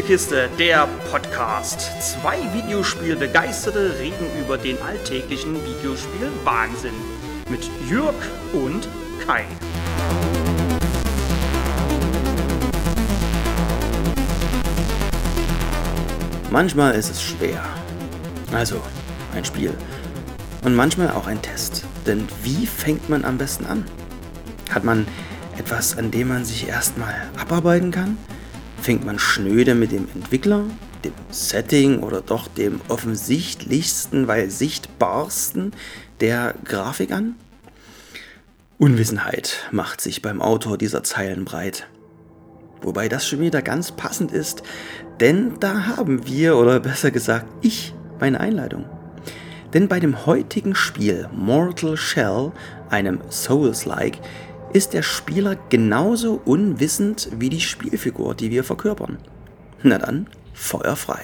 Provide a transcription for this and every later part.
Spielekiste, der Podcast. Zwei Videospielbegeisterte reden über den alltäglichen Videospiel-Wahnsinn. Mit Jürg und Kai. Manchmal ist es schwer. Also, ein Spiel. Und manchmal auch ein Test. Denn wie fängt man am besten an? Hat man etwas, an dem man sich erstmal abarbeiten kann? Fängt man schnöde mit dem Entwickler, dem Setting oder doch dem offensichtlichsten, weil sichtbarsten der Grafik an? Unwissenheit macht sich beim Autor dieser Zeilen breit. Wobei das schon wieder ganz passend ist, denn da haben wir, oder besser gesagt ich, meine Einleitung. Denn bei dem heutigen Spiel Mortal Shell, einem Souls-like, ist der Spieler genauso unwissend wie die Spielfigur, die wir verkörpern. Na dann, feuerfrei.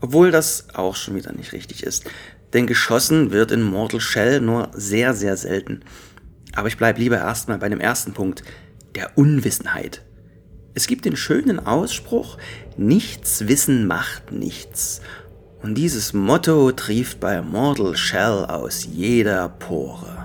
Obwohl das auch schon wieder nicht richtig ist, denn geschossen wird in Mortal Shell nur sehr, sehr selten. Aber ich bleibe lieber erstmal bei dem ersten Punkt, der Unwissenheit. Es gibt den schönen Ausspruch, nichts wissen macht nichts. Und dieses Motto trieft bei Mortal Shell aus jeder Pore.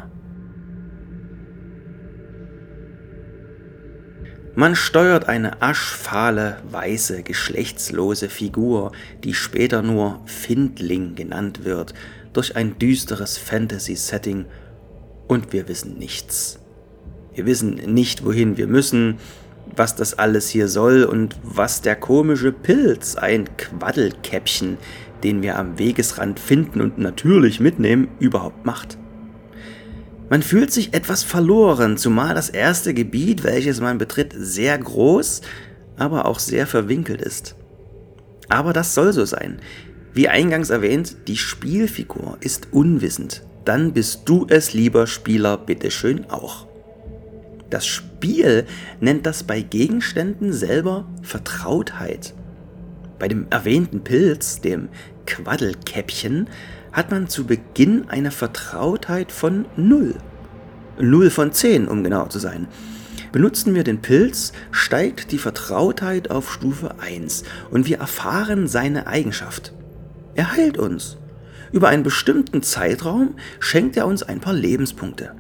Man steuert eine aschfahle, weiße, geschlechtslose Figur, die später nur Findling genannt wird, durch ein düsteres Fantasy-Setting und wir wissen nichts. Wir wissen nicht, wohin wir müssen, was das alles hier soll und was der komische Pilz, ein Quaddelkäppchen, den wir am Wegesrand finden und natürlich mitnehmen, überhaupt macht. Man fühlt sich etwas verloren, zumal das erste Gebiet, welches man betritt, sehr groß, aber auch sehr verwinkelt ist. Aber das soll so sein. Wie eingangs erwähnt, die Spielfigur ist unwissend. Dann bist du es, lieber Spieler, bitteschön auch. Das Spiel nennt das bei Gegenständen selber Vertrautheit. Bei dem erwähnten Pilz, dem Quaddelkäppchen, hat man zu Beginn eine Vertrautheit von 0. 0 von 10, um genau zu sein. Benutzen wir den Pilz, steigt die Vertrautheit auf Stufe 1 und wir erfahren seine Eigenschaft. Er heilt uns. Über einen bestimmten Zeitraum schenkt er uns ein paar Lebenspunkte.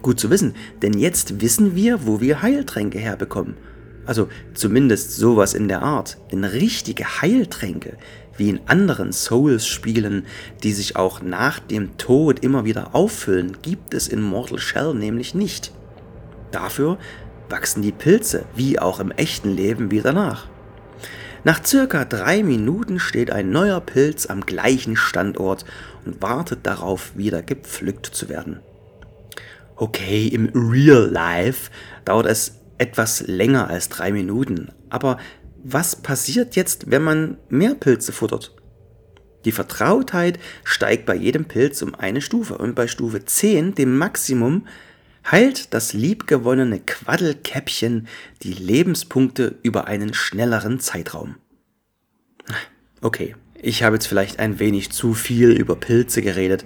Gut zu wissen, denn jetzt wissen wir, wo wir Heiltränke herbekommen. Also zumindest sowas in der Art. Denn richtige Heiltränke, wie in anderen Souls-Spielen, die sich auch nach dem Tod immer wieder auffüllen, gibt es in Mortal Shell nämlich nicht. Dafür wachsen die Pilze, wie auch im echten Leben, wieder nach. Nach circa drei Minuten steht ein neuer Pilz am gleichen Standort und wartet darauf, wieder gepflückt zu werden. Okay, im Real Life dauert es etwas länger als drei Minuten, aber was passiert jetzt, wenn man mehr Pilze futtert? Die Vertrautheit steigt bei jedem Pilz um eine Stufe und bei Stufe 10, dem Maximum, heilt das liebgewonnene Quaddelkäppchen die Lebenspunkte über einen schnelleren Zeitraum. Okay, ich habe jetzt vielleicht ein wenig zu viel über Pilze geredet,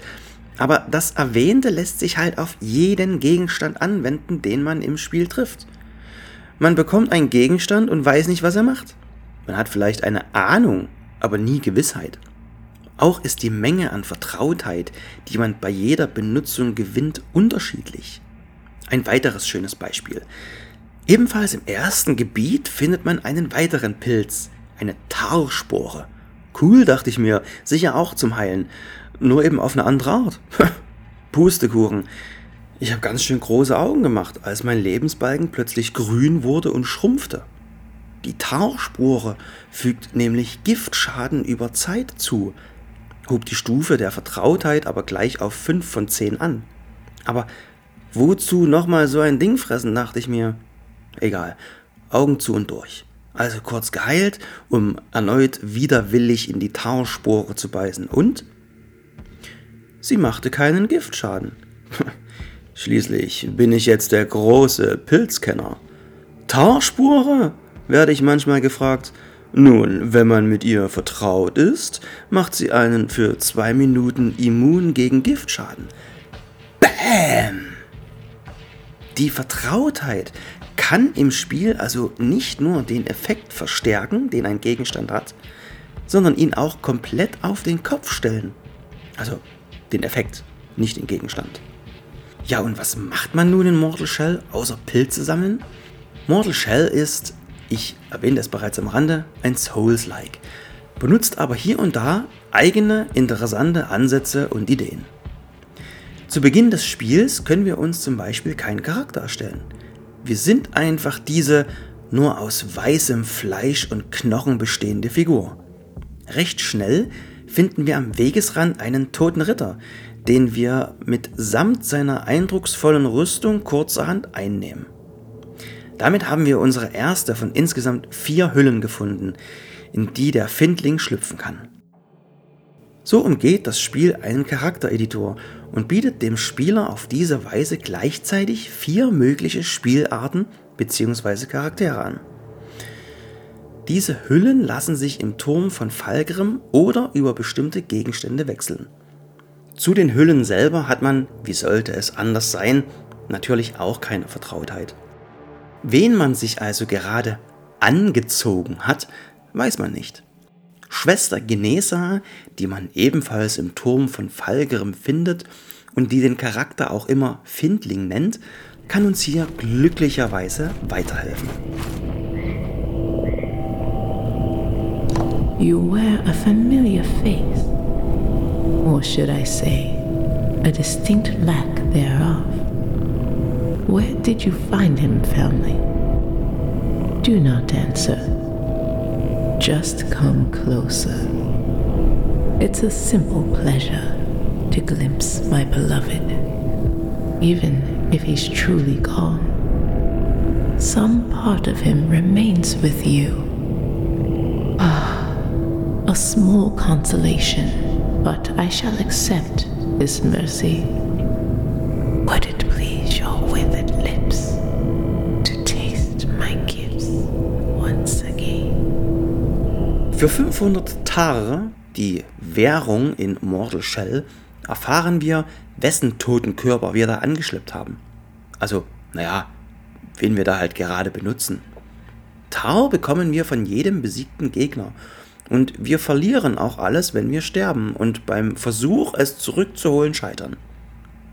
aber das Erwähnte lässt sich halt auf jeden Gegenstand anwenden, den man im Spiel trifft. Man bekommt einen Gegenstand und weiß nicht, was er macht. Man hat vielleicht eine Ahnung, aber nie Gewissheit. Auch ist die Menge an Vertrautheit, die man bei jeder Benutzung gewinnt, unterschiedlich. Ein weiteres schönes Beispiel. Ebenfalls im ersten Gebiet findet man einen weiteren Pilz, eine Tarspore. Cool, dachte ich mir, sicher auch zum Heilen, nur eben auf eine andere Art. Pustekuchen. Ich habe ganz schön große Augen gemacht, als mein Lebensbalken plötzlich grün wurde und schrumpfte. Die Tarspore fügt nämlich Giftschaden über Zeit zu, hob die Stufe der Vertrautheit aber gleich auf 5 von 10 an. Aber wozu nochmal so ein Ding fressen, dachte ich mir. Egal, Augen zu und durch. Also kurz geheilt, um erneut widerwillig in die Tarspore zu beißen. Und? Sie machte keinen Giftschaden. Schließlich bin ich jetzt der große Pilzkenner. Tarspure? werde ich manchmal gefragt. Nun, wenn man mit ihr vertraut ist, macht sie einen für zwei Minuten immun gegen Giftschaden. Bäm! Die Vertrautheit kann im Spiel also nicht nur den Effekt verstärken, den ein Gegenstand hat, sondern ihn auch komplett auf den Kopf stellen. Also den Effekt, nicht den Gegenstand. Ja, und was macht man nun in Mortal Shell, außer Pilze sammeln? Mortal Shell ist, ich erwähne es bereits am Rande, ein Souls-like, benutzt aber hier und da eigene interessante Ansätze und Ideen. Zu Beginn des Spiels können wir uns zum Beispiel keinen Charakter erstellen. Wir sind einfach diese nur aus weißem Fleisch und Knochen bestehende Figur. Recht schnell finden wir am Wegesrand einen toten Ritter, den wir mit samt seiner eindrucksvollen Rüstung kurzerhand einnehmen. Damit haben wir unsere erste von insgesamt vier Hüllen gefunden, in die der Findling schlüpfen kann. So umgeht das Spiel einen Charaktereditor und bietet dem Spieler auf diese Weise gleichzeitig vier mögliche Spielarten bzw. Charaktere an. Diese Hüllen lassen sich im Turm von Falgrim oder über bestimmte Gegenstände wechseln. Zu den Hüllen selber hat man, wie sollte es anders sein, natürlich auch keine Vertrautheit. Wen man sich also gerade angezogen hat, weiß man nicht. Schwester Genesa, die man ebenfalls im Turm von Falgerem findet und die den Charakter auch immer Findling nennt, kann uns hier glücklicherweise weiterhelfen. You wear a familiar face, or should I say, a distinct lack thereof. Where did you find him, family? Do not answer. Just come closer. It's a simple pleasure to glimpse my beloved, even if he's truly gone. Some part of him remains with you. Ah, a small consolation, but I shall accept this mercy. Would it please your withered lips to taste my gifts once again? Für 500 Tar, die Währung in Mortal Shell, erfahren wir, wessen toten Körper wir da angeschleppt haben. Also, naja, wen wir da halt gerade benutzen. Tar bekommen wir von jedem besiegten Gegner. Und wir verlieren auch alles, wenn wir sterben und beim Versuch, es zurückzuholen, scheitern.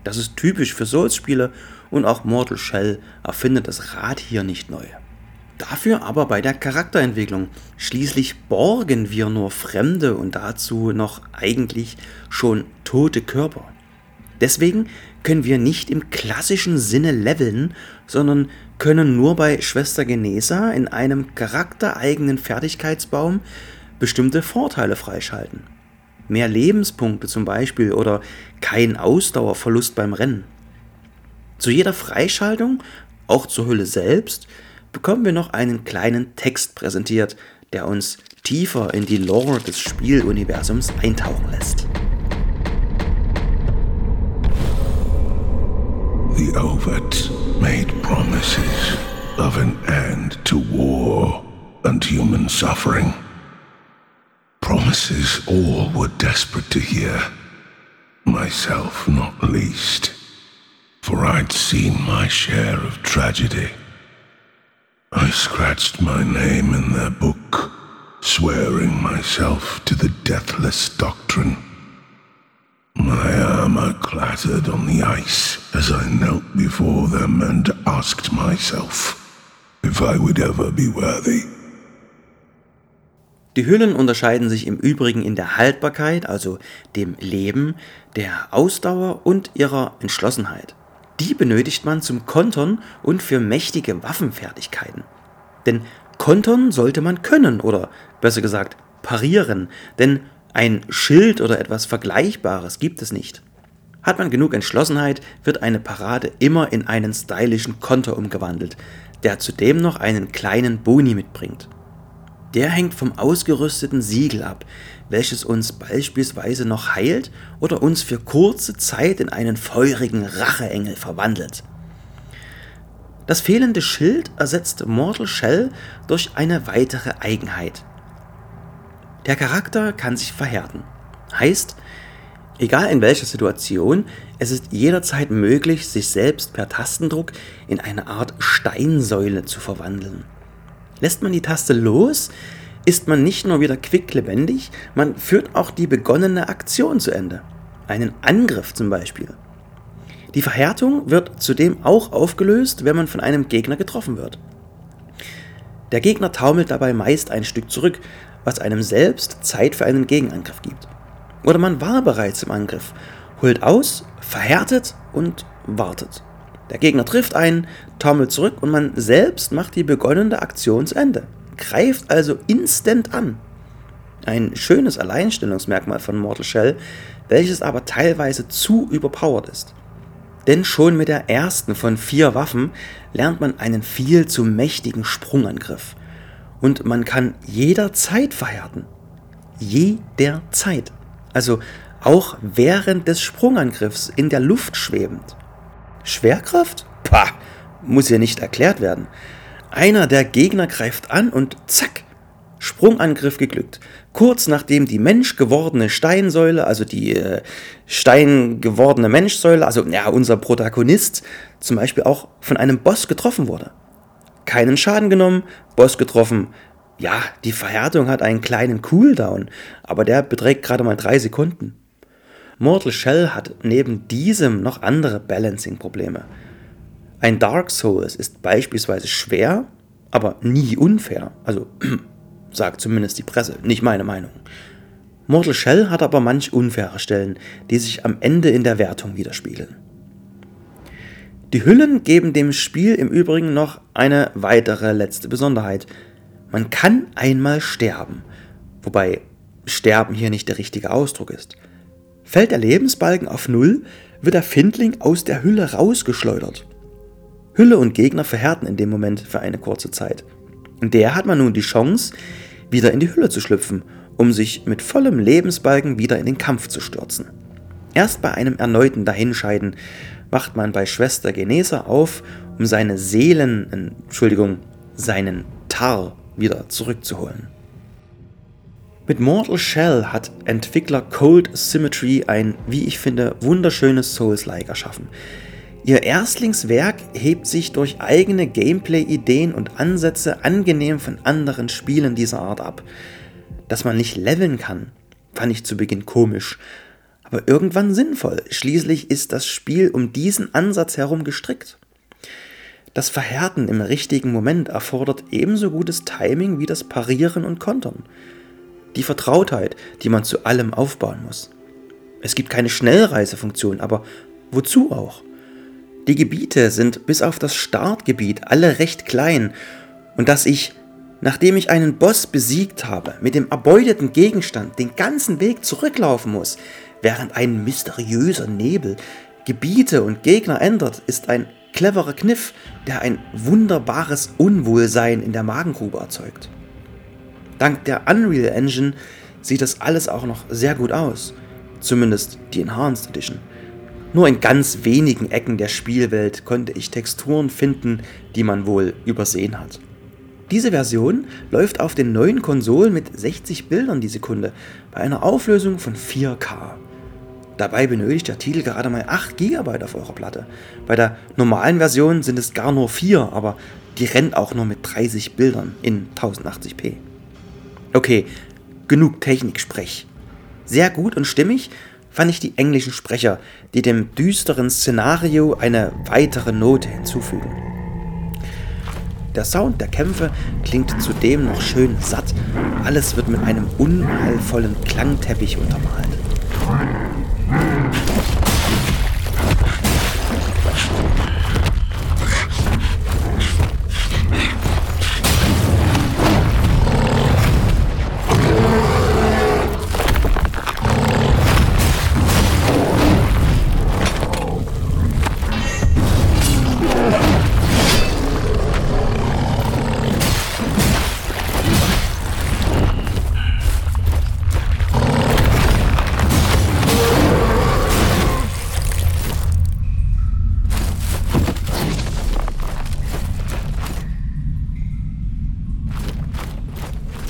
Das ist typisch für Souls-Spiele und auch Mortal Shell erfindet das Rad hier nicht neu. Dafür aber bei der Charakterentwicklung. Schließlich borgen wir nur fremde und dazu noch eigentlich schon tote Körper. Deswegen können wir nicht im klassischen Sinne leveln, sondern können nur bei Schwester Genesa in einem charaktereigenen Fertigkeitsbaum bestimmte Vorteile freischalten. Mehr Lebenspunkte zum Beispiel oder kein Ausdauerverlust beim Rennen. Zu jeder Freischaltung, auch zur Hülle selbst, bekommen wir noch einen kleinen Text präsentiert, der uns tiefer in die Lore des Spieluniversums eintauchen lässt. The Ovid made promises of an end to war and human suffering. Promises all were desperate to hear, myself not least, for I'd seen my share of tragedy. I scratched my name in their book, swearing myself to the deathless doctrine. My armor clattered on the ice as I knelt before them and asked myself if I would ever be worthy. Die Hüllen unterscheiden sich im Übrigen in der Haltbarkeit, also dem Leben, der Ausdauer und ihrer Entschlossenheit. Die benötigt man zum Kontern und für mächtige Waffenfertigkeiten. Denn kontern sollte man können oder besser gesagt parieren, denn ein Schild oder etwas Vergleichbares gibt es nicht. Hat man genug Entschlossenheit, wird eine Parade immer in einen stylischen Konter umgewandelt, der zudem noch einen kleinen Boni mitbringt. Der hängt vom ausgerüsteten Siegel ab, welches uns beispielsweise noch heilt oder uns für kurze Zeit in einen feurigen Racheengel verwandelt. Das fehlende Schild ersetzt Mortal Shell durch eine weitere Eigenheit. Der Charakter kann sich verhärten. Heißt, Egal in welcher Situation, es ist jederzeit möglich, sich selbst per Tastendruck in eine Art Steinsäule zu verwandeln. Lässt man die Taste los, ist man nicht nur wieder quicklebendig, man führt auch die begonnene Aktion zu Ende. Einen Angriff zum Beispiel. Die Verhärtung wird zudem auch aufgelöst, wenn man von einem Gegner getroffen wird. Der Gegner taumelt dabei meist ein Stück zurück, was einem selbst Zeit für einen Gegenangriff gibt. Oder man war bereits im Angriff, holt aus, verhärtet und wartet. Der Gegner trifft einen, taumelt zurück und man selbst macht die begonnene Aktion zu Ende greift also instant an. Ein schönes Alleinstellungsmerkmal von Mortal Shell, welches aber teilweise zu überpowered ist. Denn schon mit der ersten von vier Waffen lernt man einen viel zu mächtigen Sprungangriff. Und man kann jederzeit verhärten. Jederzeit. Also auch während des Sprungangriffs in der Luft schwebend. Schwerkraft? Pah, muss ja nicht erklärt werden. Einer der Gegner greift an und zack, Sprungangriff geglückt. Kurz nachdem die menschgewordene Steinsäule, also die äh, steingewordene Menschsäule, also ja, unser Protagonist, zum Beispiel auch von einem Boss getroffen wurde. Keinen Schaden genommen, Boss getroffen. Ja, die Verhärtung hat einen kleinen Cooldown, aber der beträgt gerade mal drei Sekunden. Mortal Shell hat neben diesem noch andere Balancing-Probleme. Ein Dark Souls ist beispielsweise schwer, aber nie unfair. Also sagt zumindest die Presse, nicht meine Meinung. Mortal Shell hat aber manch unfaire Stellen, die sich am Ende in der Wertung widerspiegeln. Die Hüllen geben dem Spiel im Übrigen noch eine weitere letzte Besonderheit. Man kann einmal sterben, wobei Sterben hier nicht der richtige Ausdruck ist. Fällt der Lebensbalken auf Null, wird der Findling aus der Hülle rausgeschleudert. Hülle und Gegner verhärten in dem Moment für eine kurze Zeit. In der hat man nun die Chance, wieder in die Hülle zu schlüpfen, um sich mit vollem Lebensbalken wieder in den Kampf zu stürzen. Erst bei einem erneuten Dahinscheiden wacht man bei Schwester Genesa auf, um seine Seelen, Entschuldigung, seinen Tar wieder zurückzuholen. Mit Mortal Shell hat Entwickler Cold Symmetry ein, wie ich finde, wunderschönes Souls-like erschaffen. Ihr Erstlingswerk hebt sich durch eigene Gameplay-Ideen und Ansätze angenehm von anderen Spielen dieser Art ab. Dass man nicht leveln kann, fand ich zu Beginn komisch, aber irgendwann sinnvoll. Schließlich ist das Spiel um diesen Ansatz herum gestrickt. Das Verhärten im richtigen Moment erfordert ebenso gutes Timing wie das Parieren und Kontern. Die Vertrautheit, die man zu allem aufbauen muss. Es gibt keine Schnellreisefunktion, aber wozu auch? Die Gebiete sind bis auf das Startgebiet alle recht klein und dass ich, nachdem ich einen Boss besiegt habe, mit dem erbeuteten Gegenstand den ganzen Weg zurücklaufen muss, während ein mysteriöser Nebel Gebiete und Gegner ändert, ist ein cleverer Kniff, der ein wunderbares Unwohlsein in der Magengrube erzeugt. Dank der Unreal Engine sieht das alles auch noch sehr gut aus, zumindest die Enhanced Edition. Nur in ganz wenigen Ecken der Spielwelt konnte ich Texturen finden, die man wohl übersehen hat. Diese Version läuft auf den neuen Konsolen mit 60 Bildern die Sekunde bei einer Auflösung von 4K. Dabei benötigt der Titel gerade mal 8 GB auf eurer Platte. Bei der normalen Version sind es gar nur 4, aber die rennt auch nur mit 30 Bildern in 1080p. Okay, genug Techniksprech. Sehr gut und stimmig fand ich die englischen Sprecher, die dem düsteren Szenario eine weitere Note hinzufügen. Der Sound der Kämpfe klingt zudem noch schön satt, alles wird mit einem unheilvollen Klangteppich untermalt.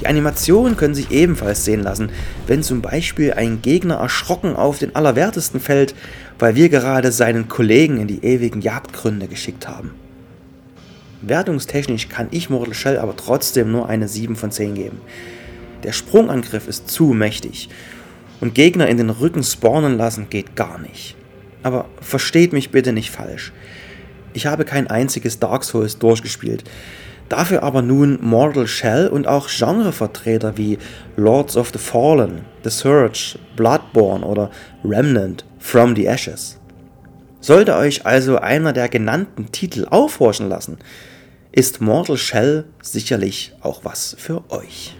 Die Animationen können sich ebenfalls sehen lassen, wenn zum Beispiel ein Gegner erschrocken auf den Allerwertesten fällt, weil wir gerade seinen Kollegen in die ewigen Jagdgründe geschickt haben. Wertungstechnisch kann ich Mortal Shell aber trotzdem nur eine 7 von 10 geben. Der Sprungangriff ist zu mächtig und Gegner in den Rücken spawnen lassen geht gar nicht. Aber versteht mich bitte nicht falsch. Ich habe kein einziges Dark Souls durchgespielt. Dafür aber nun Mortal Shell und auch Genrevertreter wie Lords of the Fallen, The Surge, Bloodborne oder Remnant From the Ashes. Sollte euch also einer der genannten Titel aufhorchen lassen, ist Mortal Shell sicherlich auch was für euch.